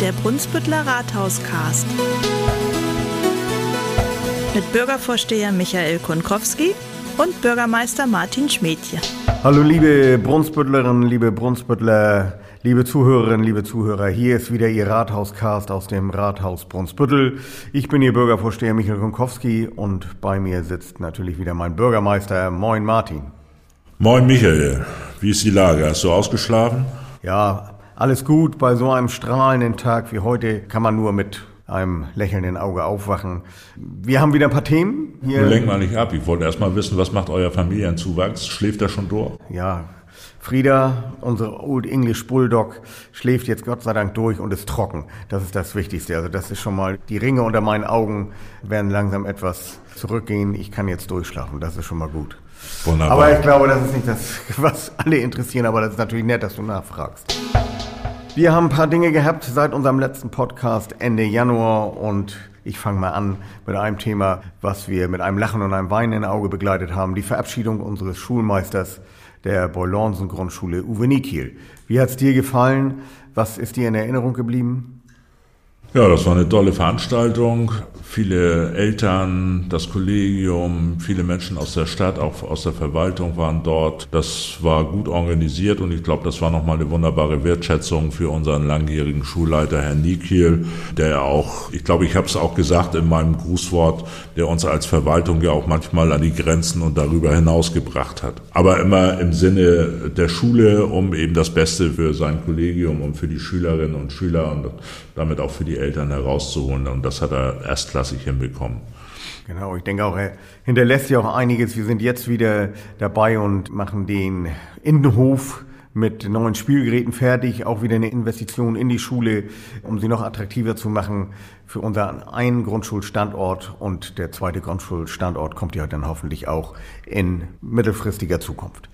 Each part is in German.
der Brunsbüttler Rathauscast. Mit Bürgervorsteher Michael Konkowski und Bürgermeister Martin Schmedje. Hallo liebe Brunsbüttlerinnen, liebe Brunsbüttler, liebe Zuhörerinnen, liebe Zuhörer. Hier ist wieder Ihr Rathauscast aus dem Rathaus Brunsbüttel. Ich bin Ihr Bürgervorsteher Michael Konkowski und bei mir sitzt natürlich wieder mein Bürgermeister. Moin Martin. Moin Michael, wie ist die Lage? Hast du ausgeschlafen? Ja, alles gut. Bei so einem strahlenden Tag wie heute kann man nur mit einem lächelnden Auge aufwachen. Wir haben wieder ein paar Themen. Hier. Lenk mal nicht ab. Ich wollte erst mal wissen, was macht euer Familienzuwachs? Schläft er schon durch? Ja, Frieda, unsere Old English Bulldog, schläft jetzt Gott sei Dank durch und ist trocken. Das ist das Wichtigste. Also das ist schon mal, die Ringe unter meinen Augen werden langsam etwas zurückgehen. Ich kann jetzt durchschlafen. Das ist schon mal gut. Wunderbar. Aber ich glaube, das ist nicht das, was alle interessieren, aber das ist natürlich nett, dass du nachfragst. Wir haben ein paar Dinge gehabt seit unserem letzten Podcast Ende Januar und ich fange mal an mit einem Thema, was wir mit einem Lachen und einem Weinen im Auge begleitet haben. Die Verabschiedung unseres Schulmeisters der Boylonsen Grundschule, Uwe Nikiel. Wie hat's dir gefallen? Was ist dir in Erinnerung geblieben? Ja, das war eine tolle Veranstaltung. Viele Eltern, das Kollegium, viele Menschen aus der Stadt, auch aus der Verwaltung waren dort. Das war gut organisiert und ich glaube, das war nochmal eine wunderbare Wertschätzung für unseren langjährigen Schulleiter, Herrn Nikiel, der auch, ich glaube, ich habe es auch gesagt in meinem Grußwort, der uns als Verwaltung ja auch manchmal an die Grenzen und darüber hinaus gebracht hat. Aber immer im Sinne der Schule, um eben das Beste für sein Kollegium und für die Schülerinnen und Schüler und damit auch für die Eltern herauszuholen. Und das hat er erstklassig hinbekommen. Genau, ich denke auch, er hinterlässt ja auch einiges. Wir sind jetzt wieder dabei und machen den Innenhof mit neuen Spielgeräten fertig, auch wieder eine Investition in die Schule, um sie noch attraktiver zu machen für unseren einen Grundschulstandort und der zweite Grundschulstandort kommt ja dann hoffentlich auch in mittelfristiger Zukunft.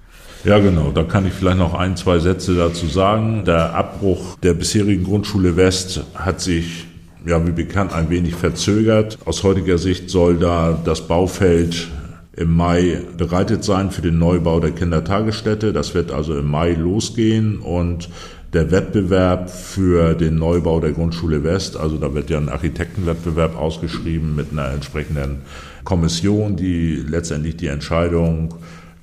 Ja, genau. Da kann ich vielleicht noch ein, zwei Sätze dazu sagen. Der Abbruch der bisherigen Grundschule West hat sich ja, wie bekannt, ein wenig verzögert. Aus heutiger Sicht soll da das Baufeld im Mai bereitet sein für den Neubau der Kindertagesstätte. Das wird also im Mai losgehen und der Wettbewerb für den Neubau der Grundschule West, also da wird ja ein Architektenwettbewerb ausgeschrieben mit einer entsprechenden Kommission, die letztendlich die Entscheidung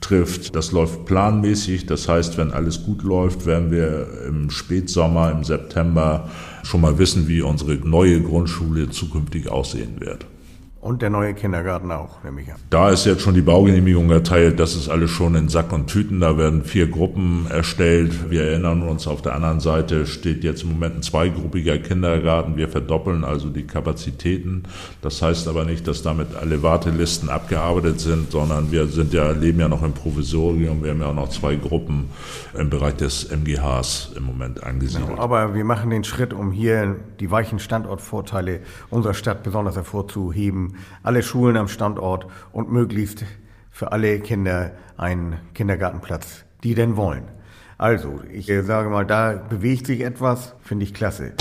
trifft. Das läuft planmäßig. Das heißt, wenn alles gut läuft, werden wir im Spätsommer, im September schon mal wissen, wie unsere neue Grundschule zukünftig aussehen wird. Und der neue Kindergarten auch, nehme ich an. Da ist jetzt schon die Baugenehmigung erteilt. Das ist alles schon in Sack und Tüten. Da werden vier Gruppen erstellt. Wir erinnern uns, auf der anderen Seite steht jetzt im Moment ein zweigruppiger Kindergarten. Wir verdoppeln also die Kapazitäten. Das heißt aber nicht, dass damit alle Wartelisten abgearbeitet sind, sondern wir sind ja, leben ja noch im Provisorium. Wir haben ja auch noch zwei Gruppen im Bereich des MGHs im Moment angesiedelt. Genau, aber wir machen den Schritt, um hier die weichen Standortvorteile unserer Stadt besonders hervorzuheben alle Schulen am Standort und möglichst für alle Kinder einen Kindergartenplatz, die denn wollen. Also, ich sage mal, da bewegt sich etwas, finde ich klasse.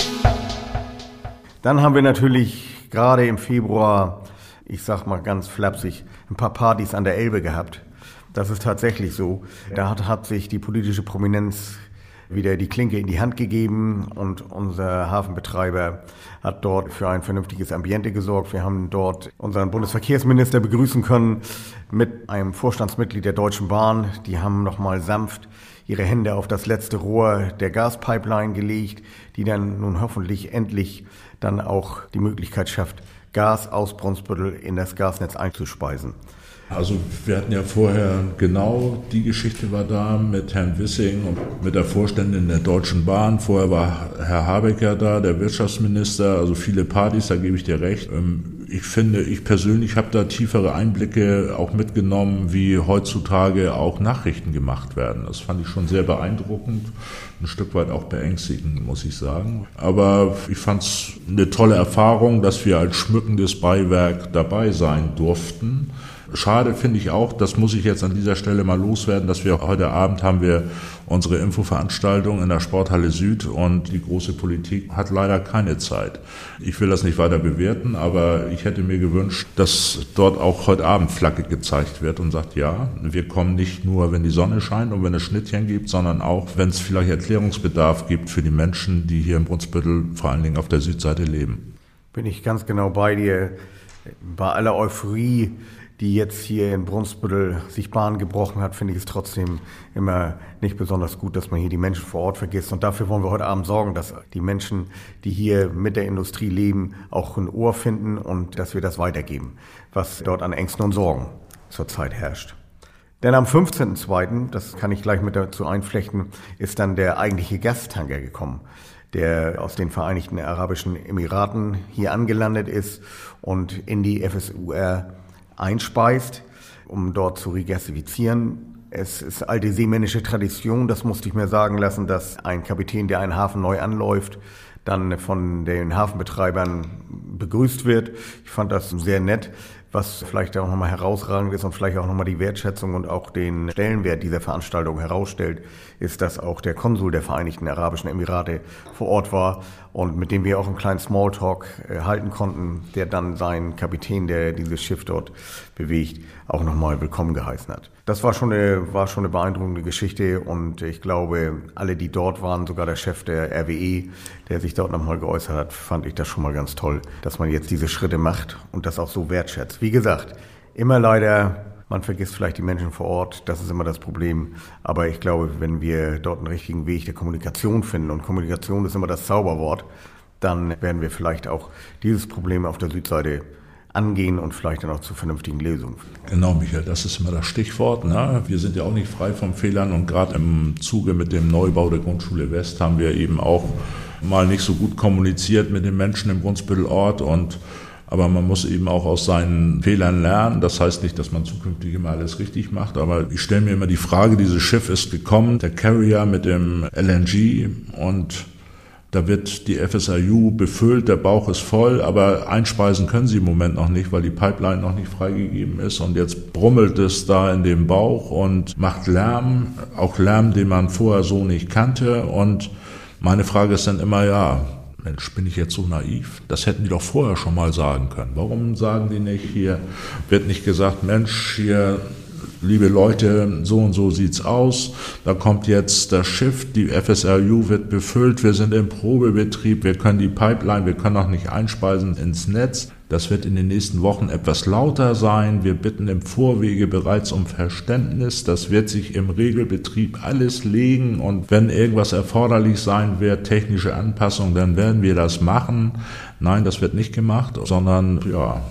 Dann haben wir natürlich gerade im Februar, ich sag mal ganz flapsig, ein paar Partys an der Elbe gehabt. Das ist tatsächlich so. Da hat, hat sich die politische Prominenz wieder die Klinke in die Hand gegeben und unser Hafenbetreiber hat dort für ein vernünftiges Ambiente gesorgt. Wir haben dort unseren Bundesverkehrsminister begrüßen können mit einem Vorstandsmitglied der Deutschen Bahn. Die haben nochmal sanft ihre Hände auf das letzte Rohr der Gaspipeline gelegt, die dann nun hoffentlich endlich dann auch die Möglichkeit schafft, Gas aus Brunsbüttel in das Gasnetz einzuspeisen. Also wir hatten ja vorher genau die Geschichte war da mit Herrn Wissing und mit der Vorständin der Deutschen Bahn. Vorher war Herr Habeck ja da, der Wirtschaftsminister. Also viele Partys, da gebe ich dir recht. Ähm, ich finde, ich persönlich habe da tiefere Einblicke auch mitgenommen, wie heutzutage auch Nachrichten gemacht werden. Das fand ich schon sehr beeindruckend, ein Stück weit auch beängstigend, muss ich sagen. Aber ich fand es eine tolle Erfahrung, dass wir als schmückendes Beiwerk dabei sein durften Schade finde ich auch, das muss ich jetzt an dieser Stelle mal loswerden, dass wir heute Abend haben wir unsere Infoveranstaltung in der Sporthalle Süd und die große Politik hat leider keine Zeit. Ich will das nicht weiter bewerten, aber ich hätte mir gewünscht, dass dort auch heute Abend Flagge gezeigt wird und sagt, ja, wir kommen nicht nur, wenn die Sonne scheint und wenn es Schnittchen gibt, sondern auch, wenn es vielleicht Erklärungsbedarf gibt für die Menschen, die hier im Brunsbüttel vor allen Dingen auf der Südseite leben. Bin ich ganz genau bei dir. Bei aller Euphorie die jetzt hier in Brunsbüttel sich Bahn gebrochen hat, finde ich es trotzdem immer nicht besonders gut, dass man hier die Menschen vor Ort vergisst. Und dafür wollen wir heute Abend sorgen, dass die Menschen, die hier mit der Industrie leben, auch ein Ohr finden und dass wir das weitergeben, was dort an Ängsten und Sorgen zurzeit herrscht. Denn am 15.02., das kann ich gleich mit dazu einflechten, ist dann der eigentliche Gastanker gekommen, der aus den Vereinigten Arabischen Emiraten hier angelandet ist und in die FSUR einspeist, um dort zu regasifizieren. Es ist alte seemännische Tradition, das musste ich mir sagen lassen, dass ein Kapitän, der einen Hafen neu anläuft, dann von den Hafenbetreibern begrüßt wird. Ich fand das sehr nett was vielleicht auch nochmal herausragend ist und vielleicht auch nochmal die Wertschätzung und auch den Stellenwert dieser Veranstaltung herausstellt, ist, dass auch der Konsul der Vereinigten Arabischen Emirate vor Ort war und mit dem wir auch einen kleinen Smalltalk äh, halten konnten, der dann seinen Kapitän, der dieses Schiff dort bewegt, auch nochmal willkommen geheißen hat. Das war schon eine, war schon eine beeindruckende Geschichte und ich glaube, alle, die dort waren, sogar der Chef der RWE, der sich dort nochmal geäußert hat, fand ich das schon mal ganz toll, dass man jetzt diese Schritte macht und das auch so wertschätzt. Wie gesagt, immer leider man vergisst vielleicht die Menschen vor Ort, das ist immer das Problem. Aber ich glaube, wenn wir dort einen richtigen Weg der Kommunikation finden, und Kommunikation ist immer das Zauberwort, dann werden wir vielleicht auch dieses Problem auf der Südseite angehen und vielleicht dann auch zu vernünftigen Lösungen. Genau, Michael, das ist immer das Stichwort. Ne? Wir sind ja auch nicht frei von Fehlern und gerade im Zuge mit dem Neubau der Grundschule West haben wir eben auch mal nicht so gut kommuniziert mit den Menschen im Brunsbüttelort und aber man muss eben auch aus seinen Fehlern lernen. Das heißt nicht, dass man zukünftig immer alles richtig macht. Aber ich stelle mir immer die Frage, dieses Schiff ist gekommen, der Carrier mit dem LNG und da wird die FSIU befüllt, der Bauch ist voll, aber einspeisen können sie im Moment noch nicht, weil die Pipeline noch nicht freigegeben ist. Und jetzt brummelt es da in dem Bauch und macht Lärm, auch Lärm, den man vorher so nicht kannte. Und meine Frage ist dann immer, ja, Mensch, bin ich jetzt so naiv? Das hätten die doch vorher schon mal sagen können. Warum sagen die nicht hier, wird nicht gesagt, Mensch, hier, liebe Leute, so und so sieht's aus. Da kommt jetzt das Schiff, die FSRU wird befüllt, wir sind im Probebetrieb, wir können die Pipeline, wir können auch nicht einspeisen ins Netz. Das wird in den nächsten Wochen etwas lauter sein. Wir bitten im Vorwege bereits um Verständnis. Das wird sich im Regelbetrieb alles legen und wenn irgendwas erforderlich sein wird, technische Anpassungen, dann werden wir das machen. Nein, das wird nicht gemacht, sondern ja,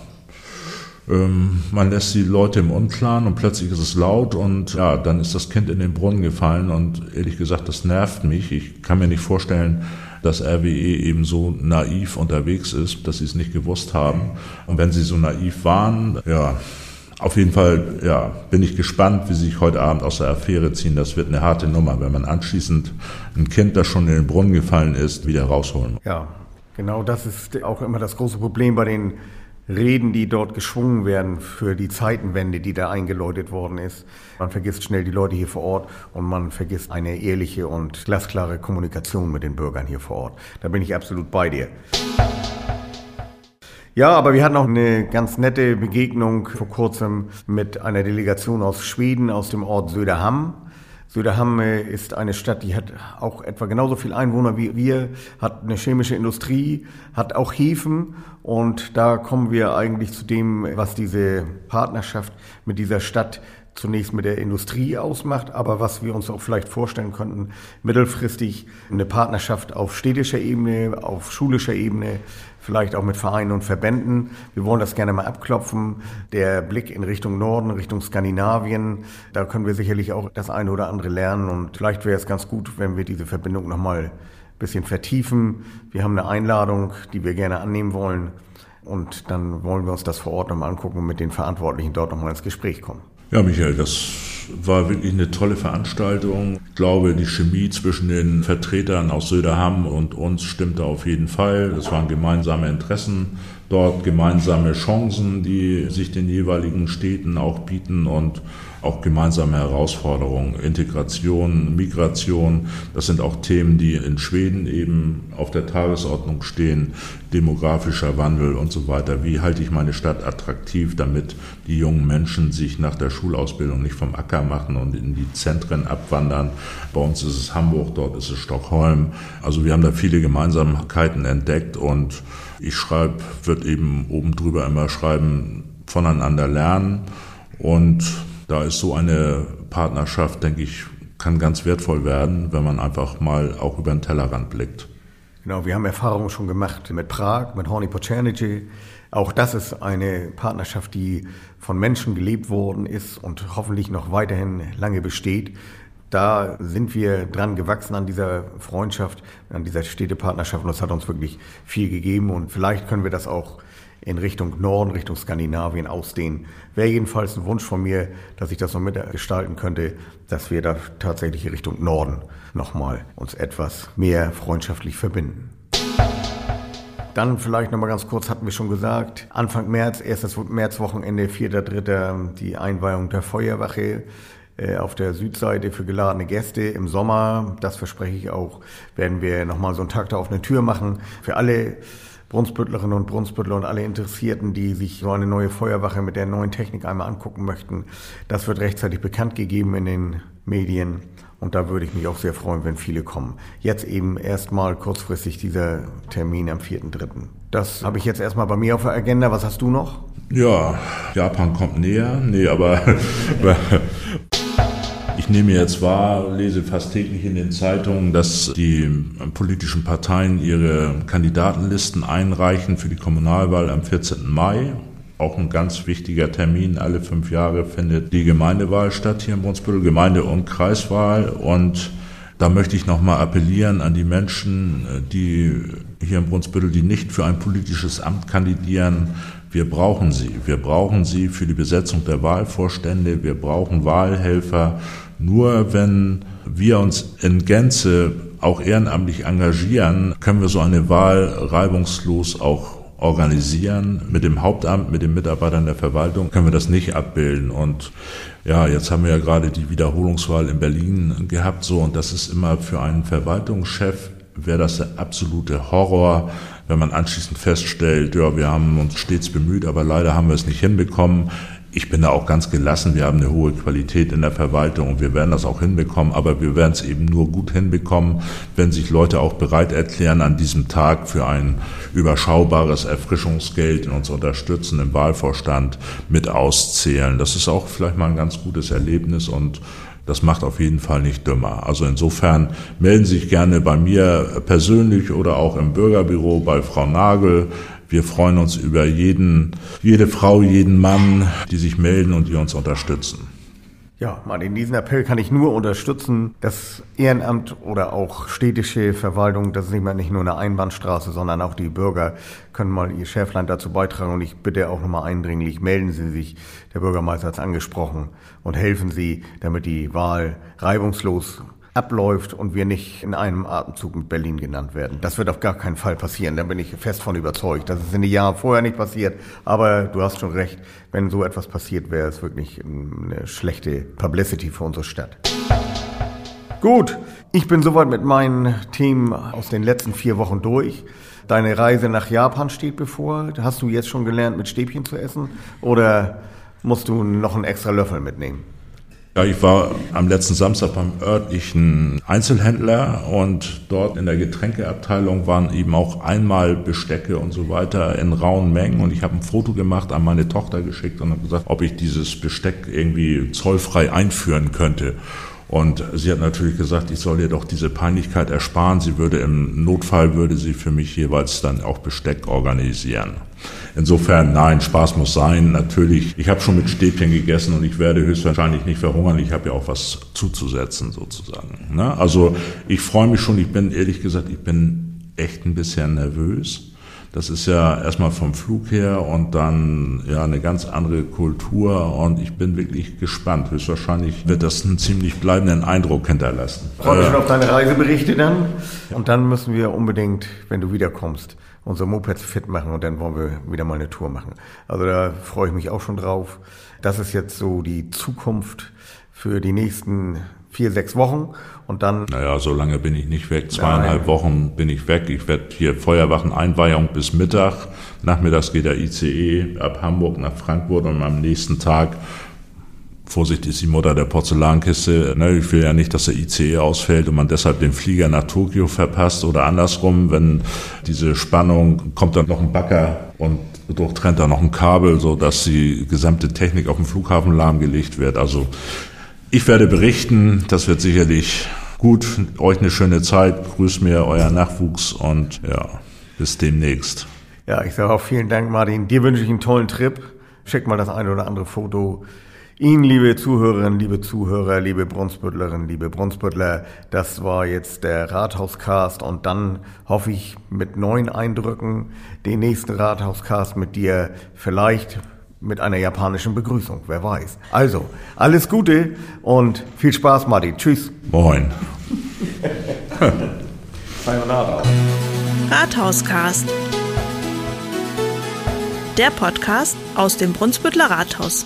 ähm, man lässt die Leute im Unklaren und plötzlich ist es laut und ja, dann ist das Kind in den Brunnen gefallen und ehrlich gesagt, das nervt mich. Ich kann mir nicht vorstellen, dass RWE eben so naiv unterwegs ist, dass sie es nicht gewusst haben. Und wenn sie so naiv waren, ja, auf jeden Fall, ja, bin ich gespannt, wie sie sich heute Abend aus der Affäre ziehen. Das wird eine harte Nummer, wenn man anschließend ein Kind, das schon in den Brunnen gefallen ist, wieder rausholen muss. Ja, genau das ist auch immer das große Problem bei den Reden, die dort geschwungen werden für die Zeitenwende, die da eingeläutet worden ist. Man vergisst schnell die Leute hier vor Ort und man vergisst eine ehrliche und glasklare Kommunikation mit den Bürgern hier vor Ort. Da bin ich absolut bei dir. Ja, aber wir hatten auch eine ganz nette Begegnung vor kurzem mit einer Delegation aus Schweden, aus dem Ort Söderhamn. Söderhamn ist eine Stadt, die hat auch etwa genauso viel Einwohner wie wir, hat eine chemische Industrie, hat auch Häfen. Und da kommen wir eigentlich zu dem, was diese Partnerschaft mit dieser Stadt zunächst mit der Industrie ausmacht, aber was wir uns auch vielleicht vorstellen könnten, mittelfristig eine Partnerschaft auf städtischer Ebene, auf schulischer Ebene, vielleicht auch mit Vereinen und Verbänden. Wir wollen das gerne mal abklopfen. Der Blick in Richtung Norden, Richtung Skandinavien, da können wir sicherlich auch das eine oder andere lernen und vielleicht wäre es ganz gut, wenn wir diese Verbindung nochmal ein bisschen vertiefen. Wir haben eine Einladung, die wir gerne annehmen wollen und dann wollen wir uns das vor Ort nochmal angucken und mit den Verantwortlichen dort nochmal ins Gespräch kommen. Ja, Michael, das war wirklich eine tolle Veranstaltung. Ich glaube, die Chemie zwischen den Vertretern aus Söderham und uns stimmte auf jeden Fall. Es waren gemeinsame Interessen dort, gemeinsame Chancen, die sich den jeweiligen Städten auch bieten und auch gemeinsame Herausforderungen, Integration, Migration, das sind auch Themen, die in Schweden eben auf der Tagesordnung stehen, demografischer Wandel und so weiter. Wie halte ich meine Stadt attraktiv, damit die jungen Menschen sich nach der Schulausbildung nicht vom Acker machen und in die Zentren abwandern. Bei uns ist es Hamburg, dort ist es Stockholm. Also wir haben da viele Gemeinsamkeiten entdeckt und ich schreibe, wird eben oben drüber immer schreiben, voneinander lernen und da ist so eine Partnerschaft, denke ich, kann ganz wertvoll werden, wenn man einfach mal auch über den Tellerrand blickt. Genau, wir haben Erfahrungen schon gemacht mit Prag, mit Horny Pochernici. Auch das ist eine Partnerschaft, die von Menschen gelebt worden ist und hoffentlich noch weiterhin lange besteht. Da sind wir dran gewachsen an dieser Freundschaft, an dieser Städtepartnerschaft und das hat uns wirklich viel gegeben und vielleicht können wir das auch in Richtung Norden, Richtung Skandinavien ausdehnen. Wäre jedenfalls ein Wunsch von mir, dass ich das noch mitgestalten könnte, dass wir da tatsächlich Richtung Norden nochmal uns etwas mehr freundschaftlich verbinden. Dann vielleicht nochmal ganz kurz, hatten wir schon gesagt, Anfang März, erstes Märzwochenende, 4.3. die Einweihung der Feuerwache äh, auf der Südseite für geladene Gäste im Sommer. Das verspreche ich auch, werden wir nochmal so einen Tag da auf eine Tür machen. Für alle Brunsbüttlerinnen und Brunsbüttler und alle Interessierten, die sich so eine neue Feuerwache mit der neuen Technik einmal angucken möchten. Das wird rechtzeitig bekannt gegeben in den Medien. Und da würde ich mich auch sehr freuen, wenn viele kommen. Jetzt eben erstmal kurzfristig dieser Termin am 4.3. Das habe ich jetzt erstmal bei mir auf der Agenda. Was hast du noch? Ja, Japan kommt näher. Nee, aber Ich nehme jetzt wahr, lese fast täglich in den Zeitungen, dass die politischen Parteien ihre Kandidatenlisten einreichen für die Kommunalwahl am 14. Mai. Auch ein ganz wichtiger Termin. Alle fünf Jahre findet die Gemeindewahl statt hier in Brunsbüttel, Gemeinde- und Kreiswahl. Und da möchte ich nochmal appellieren an die Menschen, die hier in Brunsbüttel, die nicht für ein politisches Amt kandidieren, wir brauchen sie. Wir brauchen sie für die Besetzung der Wahlvorstände. Wir brauchen Wahlhelfer. Nur wenn wir uns in Gänze auch ehrenamtlich engagieren, können wir so eine Wahl reibungslos auch organisieren. Mit dem Hauptamt, mit den Mitarbeitern der Verwaltung können wir das nicht abbilden. Und ja, jetzt haben wir ja gerade die Wiederholungswahl in Berlin gehabt, so, und das ist immer für einen Verwaltungschef wäre das der absolute Horror, wenn man anschließend feststellt, ja, wir haben uns stets bemüht, aber leider haben wir es nicht hinbekommen. Ich bin da auch ganz gelassen. Wir haben eine hohe Qualität in der Verwaltung und wir werden das auch hinbekommen. Aber wir werden es eben nur gut hinbekommen, wenn sich Leute auch bereit erklären, an diesem Tag für ein überschaubares Erfrischungsgeld in uns unterstützen, im Wahlvorstand mit auszählen. Das ist auch vielleicht mal ein ganz gutes Erlebnis und das macht auf jeden Fall nicht dümmer. Also insofern melden Sie sich gerne bei mir persönlich oder auch im Bürgerbüro bei Frau Nagel. Wir freuen uns über jeden, jede Frau, jeden Mann, die sich melden und die uns unterstützen. Ja, Martin, diesen Appell kann ich nur unterstützen. Das Ehrenamt oder auch städtische Verwaltung, das ist nicht nur eine Einbahnstraße, sondern auch die Bürger können mal ihr Schäflein dazu beitragen. Und ich bitte auch nochmal eindringlich, melden Sie sich, der Bürgermeister hat es angesprochen, und helfen Sie, damit die Wahl reibungslos abläuft und wir nicht in einem Atemzug mit Berlin genannt werden. Das wird auf gar keinen Fall passieren, da bin ich fest von überzeugt. Das ist in den Jahren vorher nicht passiert, aber du hast schon recht, wenn so etwas passiert, wäre es wirklich eine schlechte Publicity für unsere Stadt. Gut, ich bin soweit mit meinen Themen aus den letzten vier Wochen durch. Deine Reise nach Japan steht bevor. Hast du jetzt schon gelernt, mit Stäbchen zu essen oder musst du noch einen extra Löffel mitnehmen? Ja, ich war am letzten Samstag beim örtlichen Einzelhändler und dort in der Getränkeabteilung waren eben auch einmal Bestecke und so weiter in rauen Mengen und ich habe ein Foto gemacht, an meine Tochter geschickt und habe gesagt, ob ich dieses Besteck irgendwie zollfrei einführen könnte. Und sie hat natürlich gesagt, ich soll ihr doch diese Peinlichkeit ersparen. Sie würde im Notfall würde sie für mich jeweils dann auch Besteck organisieren. Insofern, nein, Spaß muss sein. Natürlich, ich habe schon mit Stäbchen gegessen und ich werde höchstwahrscheinlich nicht verhungern. Ich habe ja auch was zuzusetzen sozusagen. Ne? Also ich freue mich schon. Ich bin ehrlich gesagt, ich bin echt ein bisschen nervös. Das ist ja erstmal vom Flug her und dann ja eine ganz andere Kultur und ich bin wirklich gespannt. Höchstwahrscheinlich wird das einen ziemlich bleibenden Eindruck hinterlassen. Freue mich schon auf deine Reiseberichte dann. Und dann müssen wir unbedingt, wenn du wiederkommst, unsere Mopeds fit machen und dann wollen wir wieder mal eine Tour machen. Also da freue ich mich auch schon drauf. Das ist jetzt so die Zukunft für die nächsten vier, sechs Wochen und dann. Naja, so lange bin ich nicht weg. Zweieinhalb Nein. Wochen bin ich weg. Ich werde hier Feuerwacheneinweihung bis Mittag. Nachmittags geht der ICE ab Hamburg nach Frankfurt und am nächsten Tag Vorsicht ist die Mutter der Porzellankiste. Ne, ich will ja nicht, dass der ICE ausfällt und man deshalb den Flieger nach Tokio verpasst oder andersrum, wenn diese Spannung kommt dann noch ein Bagger und durchtrennt dann noch ein Kabel, so dass die gesamte Technik auf dem Flughafen lahmgelegt wird. Also ich werde berichten, das wird sicherlich gut. Euch eine schöne Zeit. Grüß mir euer Nachwuchs und ja, bis demnächst. Ja, ich sage auch vielen Dank, Martin. Dir wünsche ich einen tollen Trip. Schick mal das eine oder andere Foto. Ihnen, liebe Zuhörerinnen, liebe Zuhörer, liebe Brunsbüttlerinnen, liebe Brunsbüttler, das war jetzt der Rathauscast und dann hoffe ich mit neuen Eindrücken den nächsten Rathauscast mit dir vielleicht mit einer japanischen Begrüßung, wer weiß. Also, alles Gute und viel Spaß, Martin. Tschüss. Moin. Rathauscast. Der Podcast aus dem Brunsbüttler Rathaus.